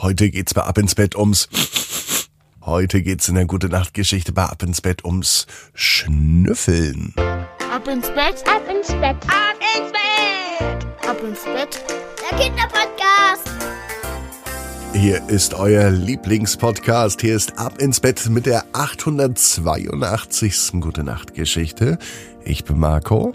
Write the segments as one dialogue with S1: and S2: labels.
S1: Heute geht's bei Ab ins Bett ums. Heute geht's in der Gute Nacht Geschichte bei Ab ins Bett ums Schnüffeln.
S2: Ab ins Bett, ab ins Bett, ab ins Bett, ab ins Bett. Der Kinderpodcast.
S1: Hier ist euer Lieblingspodcast. Hier ist Ab ins Bett mit der 882. Gute Nacht Geschichte. Ich bin Marco.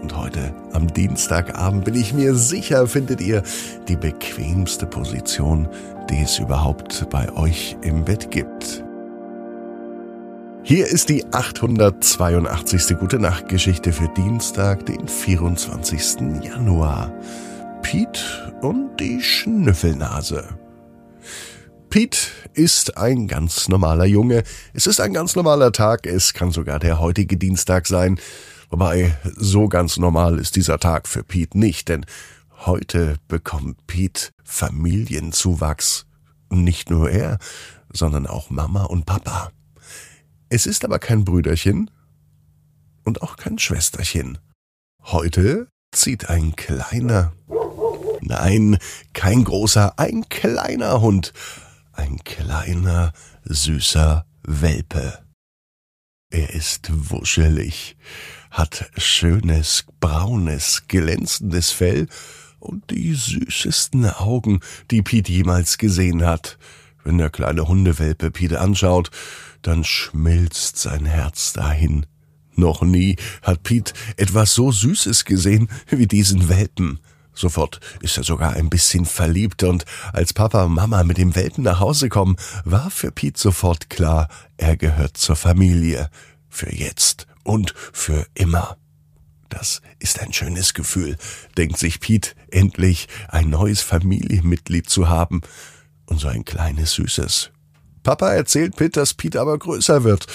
S1: Und heute am Dienstagabend bin ich mir sicher, findet ihr die bequemste Position, die es überhaupt bei euch im Bett gibt. Hier ist die 882. Gute Nacht Geschichte für Dienstag, den 24. Januar. Piet und die Schnüffelnase. Piet ist ein ganz normaler Junge. Es ist ein ganz normaler Tag. Es kann sogar der heutige Dienstag sein. Wobei, so ganz normal ist dieser Tag für Pete nicht, denn heute bekommt Pete Familienzuwachs. Nicht nur er, sondern auch Mama und Papa. Es ist aber kein Brüderchen und auch kein Schwesterchen. Heute zieht ein kleiner, nein, kein großer, ein kleiner Hund, ein kleiner, süßer Welpe. Er ist wuschelig, hat schönes, braunes, glänzendes Fell und die süßesten Augen, die Piet jemals gesehen hat. Wenn der kleine Hundewelpe Piet anschaut, dann schmilzt sein Herz dahin. Noch nie hat Piet etwas so Süßes gesehen wie diesen Welpen. Sofort ist er sogar ein bisschen verliebt und als Papa und Mama mit dem Welpen nach Hause kommen, war für Piet sofort klar, er gehört zur Familie. Für jetzt und für immer. Das ist ein schönes Gefühl, denkt sich Piet, endlich ein neues Familienmitglied zu haben. Und so ein kleines Süßes. Papa erzählt Piet, dass Piet aber größer wird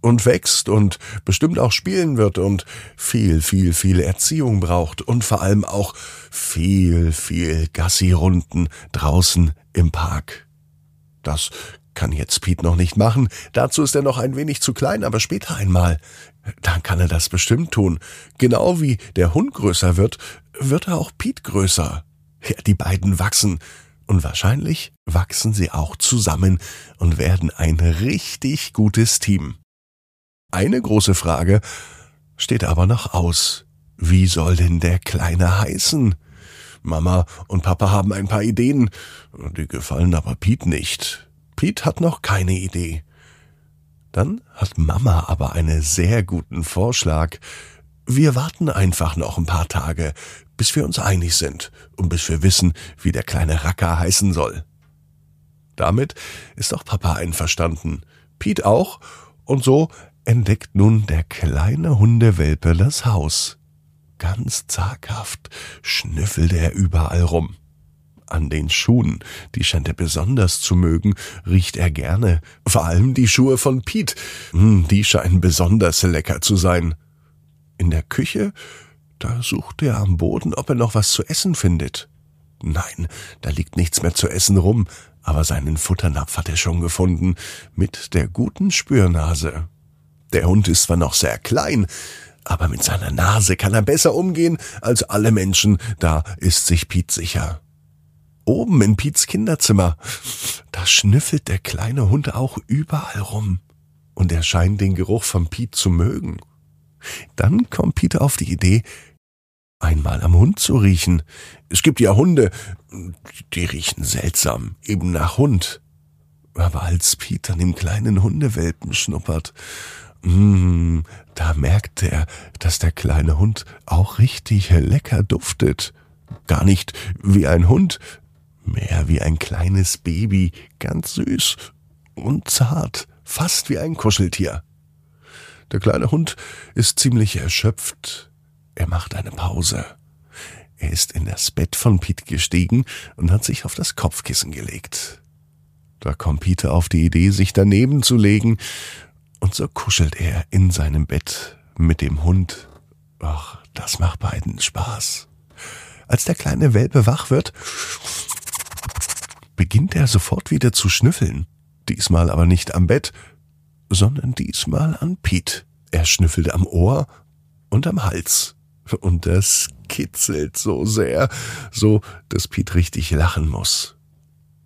S1: und wächst und bestimmt auch spielen wird und viel, viel, viel Erziehung braucht und vor allem auch viel, viel Gassi-Runden draußen im Park. Das kann jetzt Pete noch nicht machen, dazu ist er noch ein wenig zu klein, aber später einmal, dann kann er das bestimmt tun. Genau wie der Hund größer wird, wird er auch Pete größer. Ja, die beiden wachsen, und wahrscheinlich wachsen sie auch zusammen und werden ein richtig gutes Team. Eine große Frage steht aber noch aus. Wie soll denn der Kleine heißen? Mama und Papa haben ein paar Ideen, die gefallen aber Piet nicht. Piet hat noch keine Idee. Dann hat Mama aber einen sehr guten Vorschlag. Wir warten einfach noch ein paar Tage, bis wir uns einig sind und bis wir wissen, wie der kleine Racker heißen soll. Damit ist auch Papa einverstanden, Piet auch, und so entdeckt nun der kleine Hundewelpe das Haus. Ganz zaghaft schnüffelt er überall rum. An den Schuhen, die scheint er besonders zu mögen, riecht er gerne. Vor allem die Schuhe von Piet, hm, die scheinen besonders lecker zu sein. In der Küche, da sucht er am Boden, ob er noch was zu essen findet. Nein, da liegt nichts mehr zu essen rum, aber seinen Futternapf hat er schon gefunden, mit der guten Spürnase. Der Hund ist zwar noch sehr klein, aber mit seiner Nase kann er besser umgehen als alle Menschen, da ist sich Piet sicher. Oben in Piets Kinderzimmer, da schnüffelt der kleine Hund auch überall rum, und er scheint den Geruch von Piet zu mögen. Dann kommt Piet auf die Idee, einmal am Hund zu riechen. Es gibt ja Hunde, die riechen seltsam, eben nach Hund. Aber als Piet an dem kleinen Hundewelpen schnuppert Mmh, da merkt er, dass der kleine Hund auch richtig lecker duftet. Gar nicht wie ein Hund, mehr wie ein kleines Baby, ganz süß und zart, fast wie ein Kuscheltier. Der kleine Hund ist ziemlich erschöpft. Er macht eine Pause. Er ist in das Bett von Pete gestiegen und hat sich auf das Kopfkissen gelegt. Da kommt Peter auf die Idee, sich daneben zu legen Und so kuschelt er in seinem Bett mit dem Hund. Ach, das macht beiden Spaß. Als der kleine Welpe wach wird, beginnt er sofort wieder zu schnüffeln. Diesmal aber nicht am Bett, sondern diesmal an Piet. Er schnüffelt am Ohr und am Hals. Und das kitzelt so sehr, so dass Piet richtig lachen muss.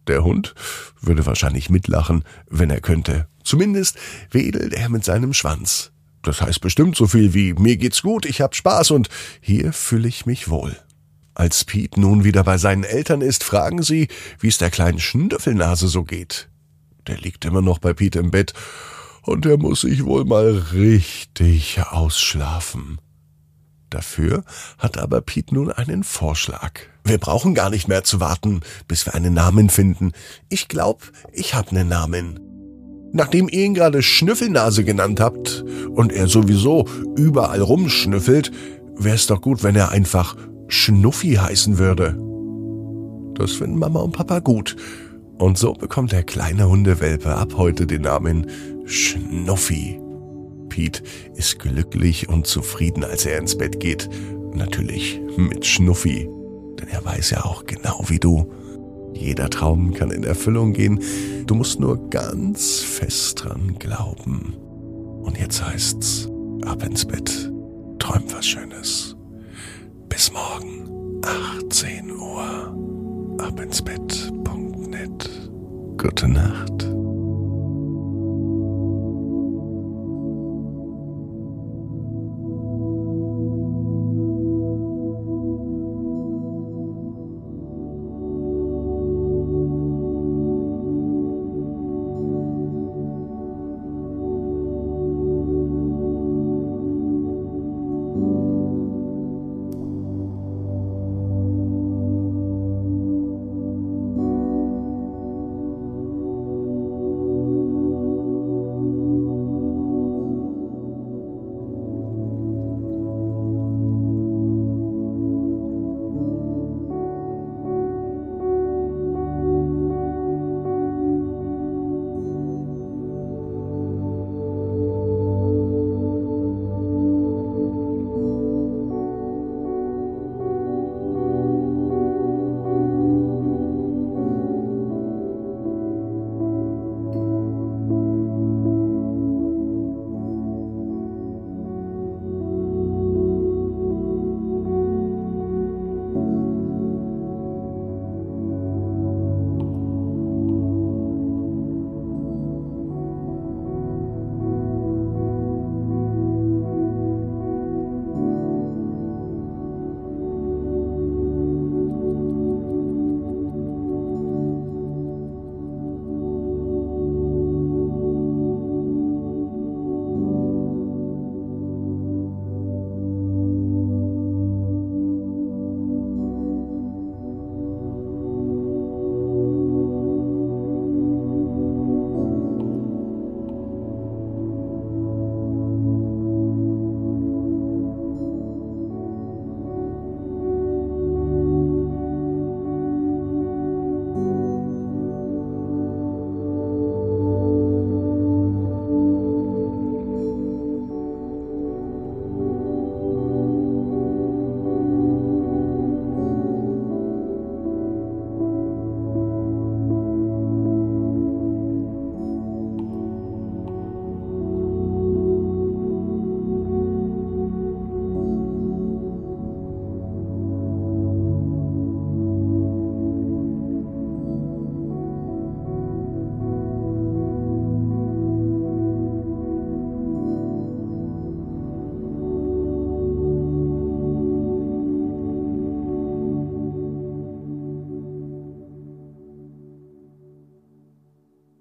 S1: Der Hund würde wahrscheinlich mitlachen, wenn er könnte. Zumindest wedelt er mit seinem Schwanz. Das heißt bestimmt so viel wie mir geht's gut, ich hab Spaß und hier fühle ich mich wohl. Als Piet nun wieder bei seinen Eltern ist, fragen sie, wie es der kleinen Schnüffelnase so geht. Der liegt immer noch bei Piet im Bett und er muss sich wohl mal richtig ausschlafen. Dafür hat aber Piet nun einen Vorschlag. Wir brauchen gar nicht mehr zu warten, bis wir einen Namen finden. Ich glaub, ich hab nen Namen. Nachdem ihr ihn gerade Schnüffelnase genannt habt und er sowieso überall rumschnüffelt, wär's doch gut, wenn er einfach Schnuffi heißen würde. Das finden Mama und Papa gut. Und so bekommt der kleine Hundewelpe ab heute den Namen Schnuffi. Pete ist glücklich und zufrieden, als er ins Bett geht. Natürlich mit Schnuffi. Denn er weiß ja auch genau wie du. Jeder Traum kann in Erfüllung gehen. Du musst nur ganz fest dran glauben. Und jetzt heißt's, ab ins Bett. Träum was Schönes. Bis morgen, 18 Uhr. Ab ins Bett.net. Gute Nacht.